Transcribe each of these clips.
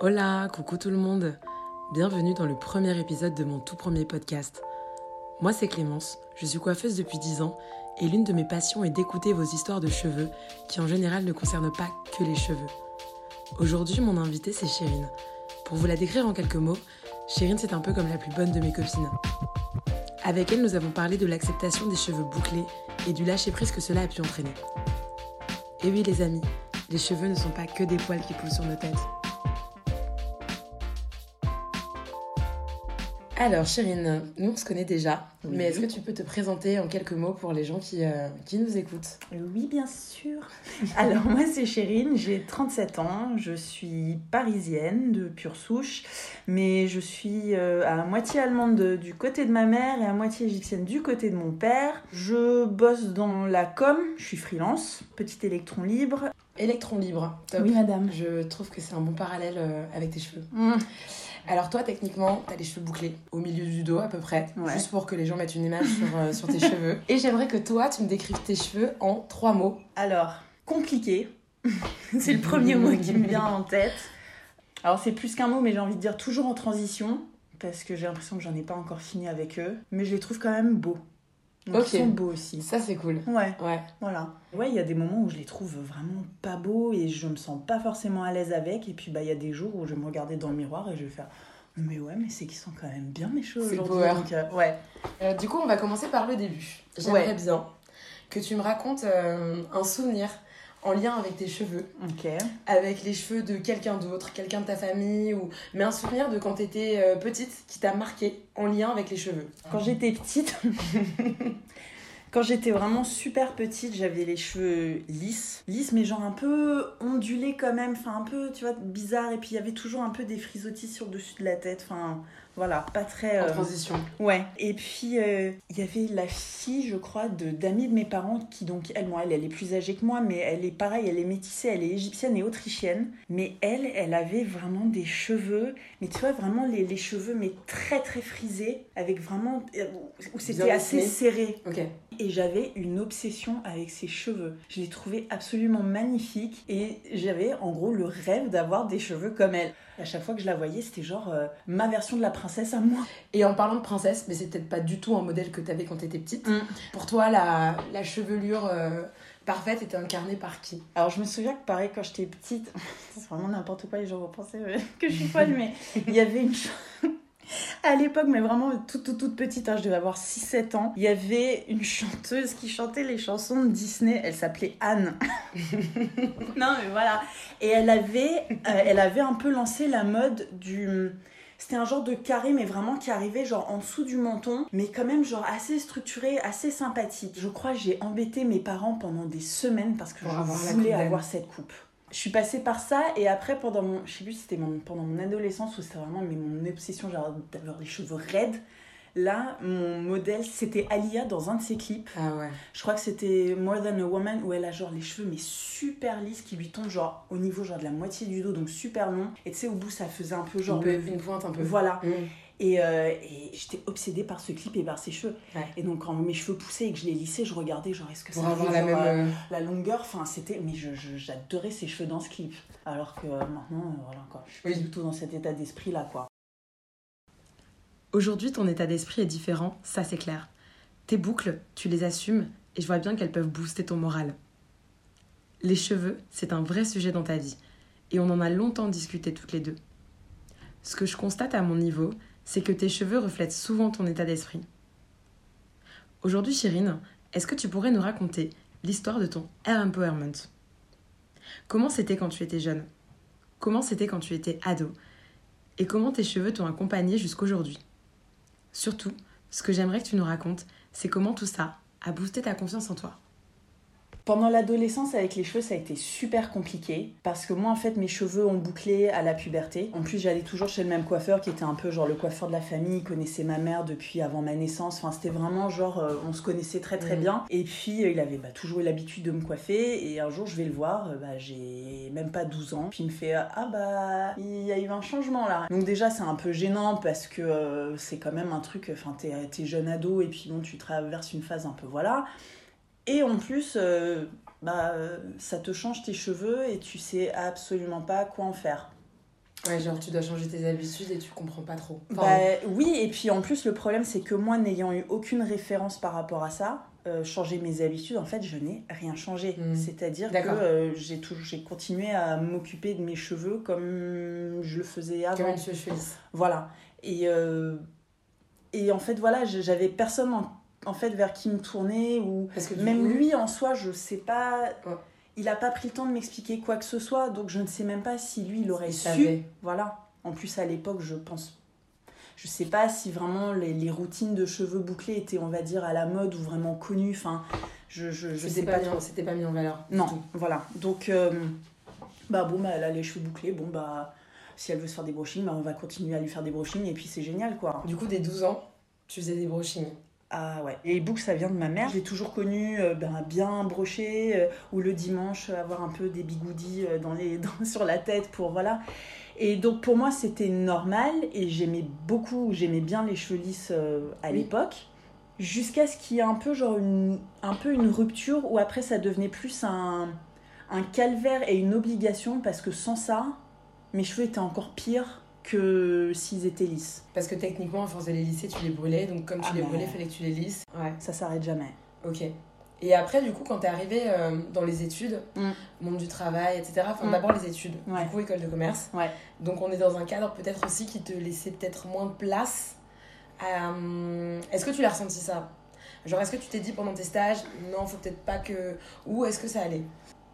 Hola, coucou tout le monde. Bienvenue dans le premier épisode de mon tout premier podcast. Moi c'est Clémence, je suis coiffeuse depuis 10 ans et l'une de mes passions est d'écouter vos histoires de cheveux qui en général ne concernent pas que les cheveux. Aujourd'hui mon invité c'est Chérine. Pour vous la décrire en quelques mots, Chérine c'est un peu comme la plus bonne de mes copines. Avec elle nous avons parlé de l'acceptation des cheveux bouclés et du lâcher prise que cela a pu entraîner. Et oui les amis, les cheveux ne sont pas que des poils qui poussent sur nos têtes. Alors, Chérine, nous on se connaît déjà, Oui. mais est-ce que tu peux te présenter en quelques mots pour les gens qui, euh, qui nous écoutent? Oui, bien sûr. Alors, moi, c'est Chérine, j'ai 37 ans, je suis parisienne de pure souche, mais je suis euh, à moitié allemande de- du côté de ma mère et à moitié égyptienne du côté de mon père. Je bosse dans la com, je suis freelance, petit électron libre. Électron libre, top. Oui, madame. Je trouve que c'est un bon parallèle euh, avec tes cheveux. Mmh. Alors toi, techniquement, t'as les cheveux bouclés au milieu du dos à peu près, Ouais. juste pour que les gens mettent une image sur, euh, sur tes cheveux. Et j'aimerais que toi, tu me décrives tes cheveux en trois mots. Alors, compliqué. c'est le premier mot qui me vient en tête. Alors, c'est plus qu'un mot, mais j'ai envie de dire toujours en transition, parce que j'ai l'impression que j'en ai pas encore fini avec eux. Mais je les trouve quand même beaux. Donc. Ils sont beaux aussi. Ça, c'est cool. Ouais, Ouais. voilà. Ouais, il y a des moments où je les trouve vraiment pas beaux et je me sens pas forcément à l'aise avec. Et puis, bah, il y a des jours où je vais me regarder dans le miroir et je vais faire. Mais ouais, mais c'est qu'ils sont quand même bien mes cheveux C'est aujourd'hui. Donc, euh, ouais. Euh, du coup, on va commencer par le début. J'aimerais Ouais. bien que tu me racontes euh, un souvenir en lien avec tes cheveux. Ok. avec les cheveux de quelqu'un d'autre, quelqu'un de ta famille, ou mais un souvenir de quand t'étais euh, petite qui t'a marqué en lien avec les cheveux. Quand j'étais petite, quand j'étais vraiment super petite, j'avais les cheveux lisses. Lisses, mais genre un peu ondulés quand même. Enfin, un peu, tu vois, bizarre. Et puis il y avait toujours un peu des frisottis sur le dessus de la tête. Enfin, voilà, pas très. En euh, transition. Ouais. Et puis, euh, il y avait la fille, je crois, de d'amis de mes parents qui, donc, elle, bon, elle, elle est plus âgée que moi, mais elle est pareille, elle est métissée, elle est égyptienne et autrichienne. Mais elle, elle avait vraiment des cheveux, mais tu vois, vraiment les, les cheveux, mais très, très frisés, avec vraiment. euh, où c'était assez serré. Ok. Et j'avais une obsession avec ses cheveux. Je les trouvais absolument magnifiques et j'avais en gros le rêve d'avoir des cheveux comme elle. À chaque fois que je la voyais, c'était genre euh, ma version de la princesse à moi. Et en parlant de princesse, mais c'est peut-être pas du tout un modèle que t'avais quand t'étais petite. Mm. Pour toi, la, la chevelure euh, parfaite était incarnée par qui? Alors je me souviens que pareil quand j'étais petite, c'est vraiment n'importe quoi, les gens vont penser euh, que je suis folle, mais il y avait une ch- à l'époque, mais vraiment toute toute toute petite, hein, je devais avoir 6-7 ans, il y avait une chanteuse qui chantait les chansons de Disney, elle s'appelait Anne. non mais voilà. Et elle avait, euh, elle avait un peu lancé la mode du... C'était un genre de carré, mais vraiment qui arrivait genre en dessous du menton, mais quand même genre assez structuré, assez sympathique. Je crois que j'ai embêté mes parents pendant des semaines parce que Pour je avoir voulais avoir cette coupe. Je suis passée par ça et après pendant mon, je sais plus c'était mon- pendant mon adolescence ou c'était vraiment mais mon obsession genre d'avoir les cheveux raides. Là, mon modèle c'était Alia dans un de ses clips. Ah ouais. Je crois que c'était More Than a Woman où elle a genre les cheveux mais super lisses qui lui tombent genre au niveau genre de la moitié du dos donc super long et tu sais au bout ça faisait un peu genre Une, peu- le- une pointe un peu. voilà Mm. et, euh, et j'étais obsédée par ce clip et par ses cheveux Ouais. et donc quand mes cheveux poussaient et que je les lissais je regardais genre est-ce que ça avoir la même. euh, la longueur? Enfin c'était mais je, je- j'adorais ses cheveux dans ce clip alors que euh, maintenant euh, voilà quoi je suis Oui. pas du tout dans cet état d'esprit là quoi Aujourd'hui, ton état d'esprit est différent, ça c'est clair. Tes boucles, tu les assumes et je vois bien qu'elles peuvent booster ton moral. Les cheveux, c'est un vrai sujet dans ta vie et on en a longtemps discuté toutes les deux. Ce que je constate à mon niveau, c'est que tes cheveux reflètent souvent ton état d'esprit. Aujourd'hui, Chérine, est-ce que tu pourrais nous raconter l'histoire de ton hair empowerment? Comment c'était quand tu étais jeune? Comment c'était quand tu étais ado? Et comment tes cheveux t'ont accompagné jusqu'aujourd'hui? Surtout, ce que j'aimerais que tu nous racontes, c'est comment tout ça a boosté ta confiance en toi. Pendant l'adolescence, avec les cheveux, ça a été super compliqué. Parce que moi, en fait, mes cheveux ont bouclé à la puberté. En plus, j'allais toujours chez le même coiffeur qui était un peu genre le coiffeur de la famille. Il connaissait ma mère depuis avant ma naissance. Enfin, c'était vraiment genre, euh, on se connaissait très très Mhm. bien. Et puis, euh, il avait bah, toujours eu l'habitude de me coiffer. Et un jour, je vais le voir, euh, bah, j'ai même pas 12 ans. Puis il me fait Ah bah, il y a eu un changement là. Donc, déjà, c'est un peu gênant parce que c'est quand même un truc. Enfin, t'es t'es jeune ado et puis bon, tu traverses une phase un peu voilà. Et en plus, euh, bah, euh, ça te change tes cheveux et tu sais absolument pas quoi en faire. Ouais, genre tu dois changer tes habitudes et tu comprends pas trop. bah, oui, et puis en plus, le problème, c'est que moi, n'ayant eu aucune référence par rapport à ça, euh, changer mes habitudes, en fait, je n'ai rien changé. Mm. C'est-à-dire que euh, j'ai toujours j'ai continué à m'occuper de mes cheveux comme je le faisais avant. Comme une. Voilà. Et, euh, et en fait, voilà, j'avais personne en, en fait vers qui me tourner ou Parce que même coup- lui en soi, je sais pas. Ouais. Il a pas pris le temps de m'expliquer quoi que ce soit, donc je ne sais même pas si lui il aurait Il su. savait. Voilà. En plus, à l'époque, je pense. Je sais pas si vraiment les, les routines de cheveux bouclés étaient, on va dire, à la mode ou vraiment connues. Enfin, je, je, je sais pas. c'était pas mis en valeur. Non, tout. voilà. Donc, euh, bah bon, bah, elle a les cheveux bouclés. Bon, bah, si elle veut se faire des brushings, bah, on va continuer à lui faire des brushings et puis c'est génial, quoi. Du coup, dès 12 ans, tu faisais des brushings. Ah ouais. Et les boucles, ça vient de ma mère. J'ai toujours connu euh, ben, bien broché euh, ou le dimanche avoir un peu des bigoudis euh, dans les, dans- sur la tête pour voilà. Et donc pour moi, c'était normal et j'aimais beaucoup, j'aimais bien les cheveux lisses à Oui. l'époque. Jusqu'à ce qu'il y ait un peu genre une, un peu une rupture où après ça devenait plus un, un calvaire et une obligation parce que sans ça, mes cheveux étaient encore pires que s'ils étaient lisses. Parce que techniquement, à force de les lisser, tu les brûlais. Donc, comme tu Ah, les brûlais, fallait que tu les lisses. Ouais, Ça s'arrête jamais. ok. Et après, du coup, quand t'es arrivé euh, dans les études, Mm. monde du travail, etc., enfin, Mm. d'abord les études, Ouais. du coup, école de commerce. Ouais. Donc, on est dans un cadre peut-être aussi qui te laissait peut-être moins de place. Euh, est-ce que tu l'as ressenti ça? Genre, est-ce que tu t'es dit pendant tes stages, non, faut peut-être pas que. Ou est-ce que ça allait?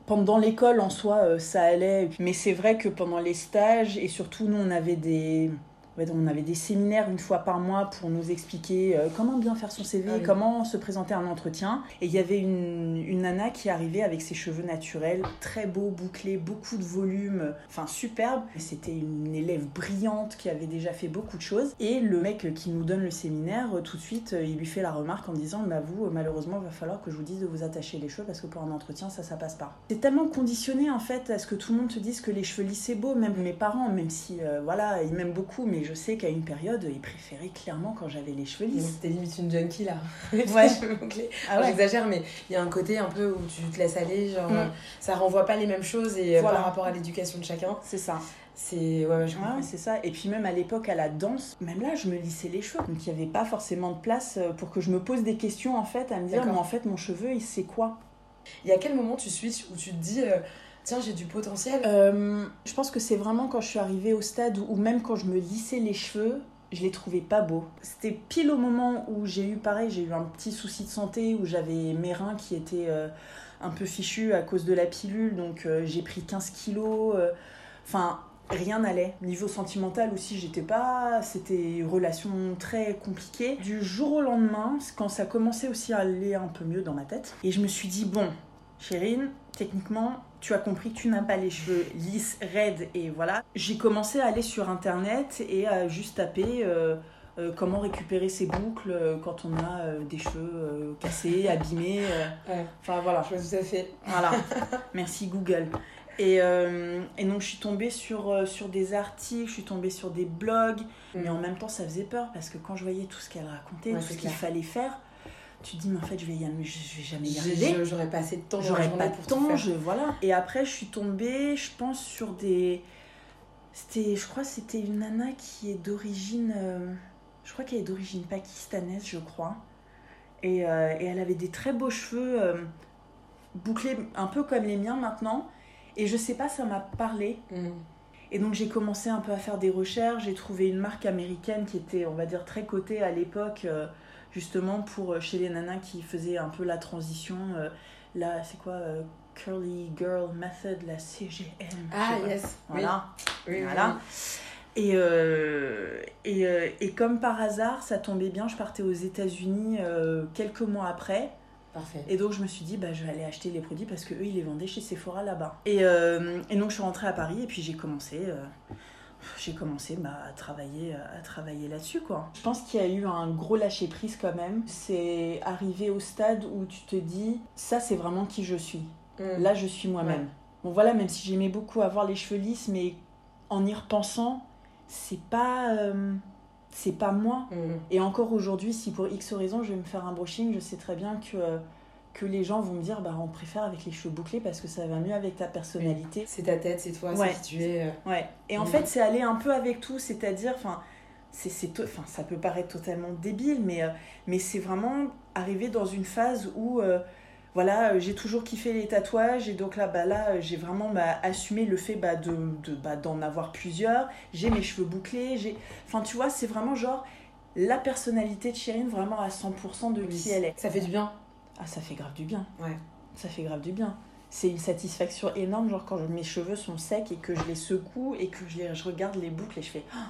Pendant l'école en soi, euh, ça allait. Mais c'est vrai que pendant les stages, et surtout nous, on avait des, on avait des séminaires une fois par mois pour nous expliquer euh, comment bien faire son CV, Ah oui. comment se présenter à un entretien. Et il y avait une, une nana qui arrivait avec ses cheveux naturels, très beaux, bouclés, beaucoup de volume, enfin superbe. C'était une élève brillante qui avait déjà fait beaucoup de choses. Et le mec qui nous donne le séminaire, euh, tout de suite, euh, il lui fait la remarque en disant Bah, vous, malheureusement, il va falloir que je vous dise de vous attacher les cheveux parce que pour un entretien, ça, ça passe pas. C'est tellement conditionné en fait à ce que tout le monde te dise que les cheveux lisses c'est beau, même mes parents, même si euh, voilà, ils m'aiment beaucoup, mais je sais qu'à une période, ils préféraient clairement quand j'avais les cheveux lisses. C'était limite une junkie là. Ouais. Ah ouais. J'exagère, mais il y a un côté un peu où tu te laisses aller, genre Mm. euh, ça renvoie pas les mêmes choses et euh, Voilà. par rapport à l'éducation de chacun, C'est ça. c'est. Ouais, je ouais, c'est ça. Et puis même à l'époque, à la danse, même là, je me lissais les cheveux. Donc il n'y avait pas forcément de place euh, pour que je me pose des questions en fait, à me dire, mais en fait, mon cheveu, il sait quoi? Il y a quel moment tu switches où tu te dis, euh, tiens, j'ai du potentiel Euh, Je pense que c'est vraiment quand je suis arrivée au stade où, même quand je me lissais les cheveux, je les trouvais pas beaux. C'était pile au moment où j'ai eu pareil, j'ai eu un petit souci de santé où j'avais mes reins qui étaient euh, un peu fichus à cause de la pilule, donc euh, j'ai pris 15 kilos. Enfin, rien n'allait. Niveau sentimental aussi, j'étais pas. C'était une relation très compliquée. Du jour au lendemain, quand ça commençait aussi à aller un peu mieux dans ma tête, et je me suis dit, bon, Chérine, techniquement, tu as compris que tu n'as pas les cheveux lisses, raides, et voilà. J'ai commencé à aller sur internet et à juste taper. euh, euh, comment récupérer ses boucles euh, quand on a des cheveux cassés, abîmés. Ouais, Enfin voilà. je vois tout à fait. Voilà, merci Google. Et, et donc je suis tombée sur, sur des articles, je suis tombée sur des blogs, mais en même temps ça faisait peur parce que quand je voyais tout ce qu'elle racontait, Ouais, tout ce qu'il fallait faire, tu te dis mais en fait je vais, y aller- je, vais jamais y arriver. J'aurais pas assez de temps J'aurais pas de temps, je, voilà. Et après je suis tombée, je pense sur des... C'était, je crois que c'était une nana qui est d'origine... euh, je crois qu'elle est d'origine pakistanaise, je crois. Et, euh, et elle avait des très beaux cheveux euh, bouclés un peu comme les miens maintenant. Et je sais pas, ça m'a parlé. Mm. Et donc j'ai commencé un peu à faire des recherches. J'ai trouvé une marque américaine qui était, on va dire, très cotée à l'époque, euh, justement pour euh, chez les nanas qui faisaient un peu la transition. euh, là, c'est quoi euh, Curly Girl Method, la CGM. Ah, yes. Voilà. Oui, oui, Voilà. Et, euh, et, euh, et comme par hasard, ça tombait bien, je partais aux États-Unis euh, quelques mois après. Parfait. Et donc je me suis dit, bah, je vais aller acheter les produits parce que eux ils les vendaient chez Sephora là-bas. Et, et donc je suis rentrée à Paris et puis j'ai commencé, j'ai commencé bah, à travailler, à travailler là-dessus quoi. Je pense qu'il y a eu un gros lâcher prise quand même. C'est arrivé au stade où tu te dis, ça c'est vraiment qui je suis. Mm. Là je suis moi-même. Ouais. Bon voilà, même si j'aimais beaucoup avoir les cheveux lisses, mais en y repensant, c'est pas, euh, c'est pas moi. Mm. Et encore aujourd'hui, si pour X raison je vais me faire un brushing, je sais très bien que, euh, que les gens vont me dire bah on préfère avec les cheveux bouclés parce que ça va mieux avec ta personnalité. C'est ta tête, c'est toi, Ouais. c'est qui tu es. euh. Ouais. Et en Mhm. fait, c'est aller un peu avec tout, c'est-à-dire, enfin, c'est, enfin, ça peut paraître totalement débile, mais, euh, mais c'est vraiment arriver dans une phase où, euh, voilà, j'ai toujours kiffé les tatouages, et donc là, bah, là j'ai vraiment bah, assumé le fait bah, de, de, bah, d'en avoir plusieurs. J'ai mes cheveux bouclés, j'ai. Enfin, tu vois, c'est vraiment genre la personnalité de Chirine, vraiment à 100% de qui elle est. Ça fait du bien. Ah, ça fait grave du bien. Ouais. Ça fait grave du bien. C'est une satisfaction énorme, genre quand mes cheveux sont secs et que je les secoue et que je, les, je regarde les boucles et je fais Ah,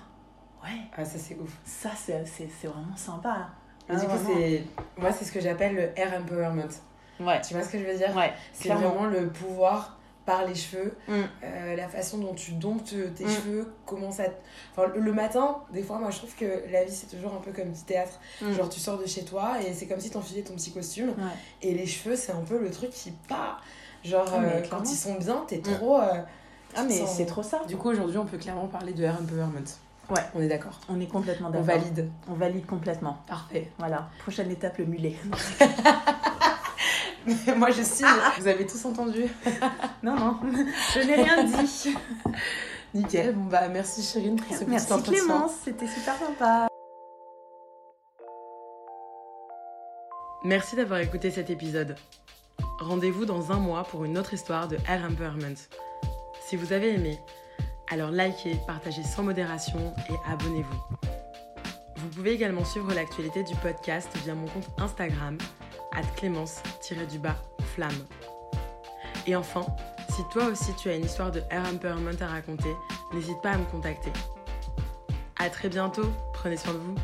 ouais, Ah, ça c'est ouf. ça c'est, c'est, c'est vraiment sympa. Mais du coup, c'est. Moi, c'est ce que j'appelle le hair empowerment. Ouais, Tu vois ce que je veux dire? Ouais, C'est clairement. vraiment le pouvoir par les cheveux, Mm. euh, la façon dont tu domptes tes Mm. cheveux, comment ça. Enfin, le- matin, des fois, moi je trouve que la vie c'est toujours un peu comme du théâtre. Mm. Genre, tu sors de chez toi et c'est comme si t'enfilais ton petit costume. Ouais. Et les cheveux, c'est un peu le truc qui part. Genre, Ah, euh, quand ils sont bien, t'es trop. euh, Ah, mais sens- c'est trop ça. Du coup, aujourd'hui, on peut clairement parler de hair empowerment. Ouais. On est d'accord. On est complètement On d'accord. valide. On valide complètement. Parfait. Voilà. Prochaine étape, le mulet. Moi, je signe. Vous avez tous entendu. non, non, je n'ai rien dit. Nickel. Bon, bah, merci Chérine pour ce Merci petit entretien. Clémence, c'était super sympa. Merci d'avoir écouté cet épisode. Rendez-vous dans un mois pour une autre histoire de Air Empowerment. Si vous avez aimé, alors likez, partagez sans modération et abonnez-vous. Vous pouvez également suivre l'actualité du podcast via mon compte Instagram, clémence-du-bas flamme. Et enfin, si toi aussi tu as une histoire de Air Empowerment à raconter, n'hésite pas à me contacter. À très bientôt, prenez soin de vous.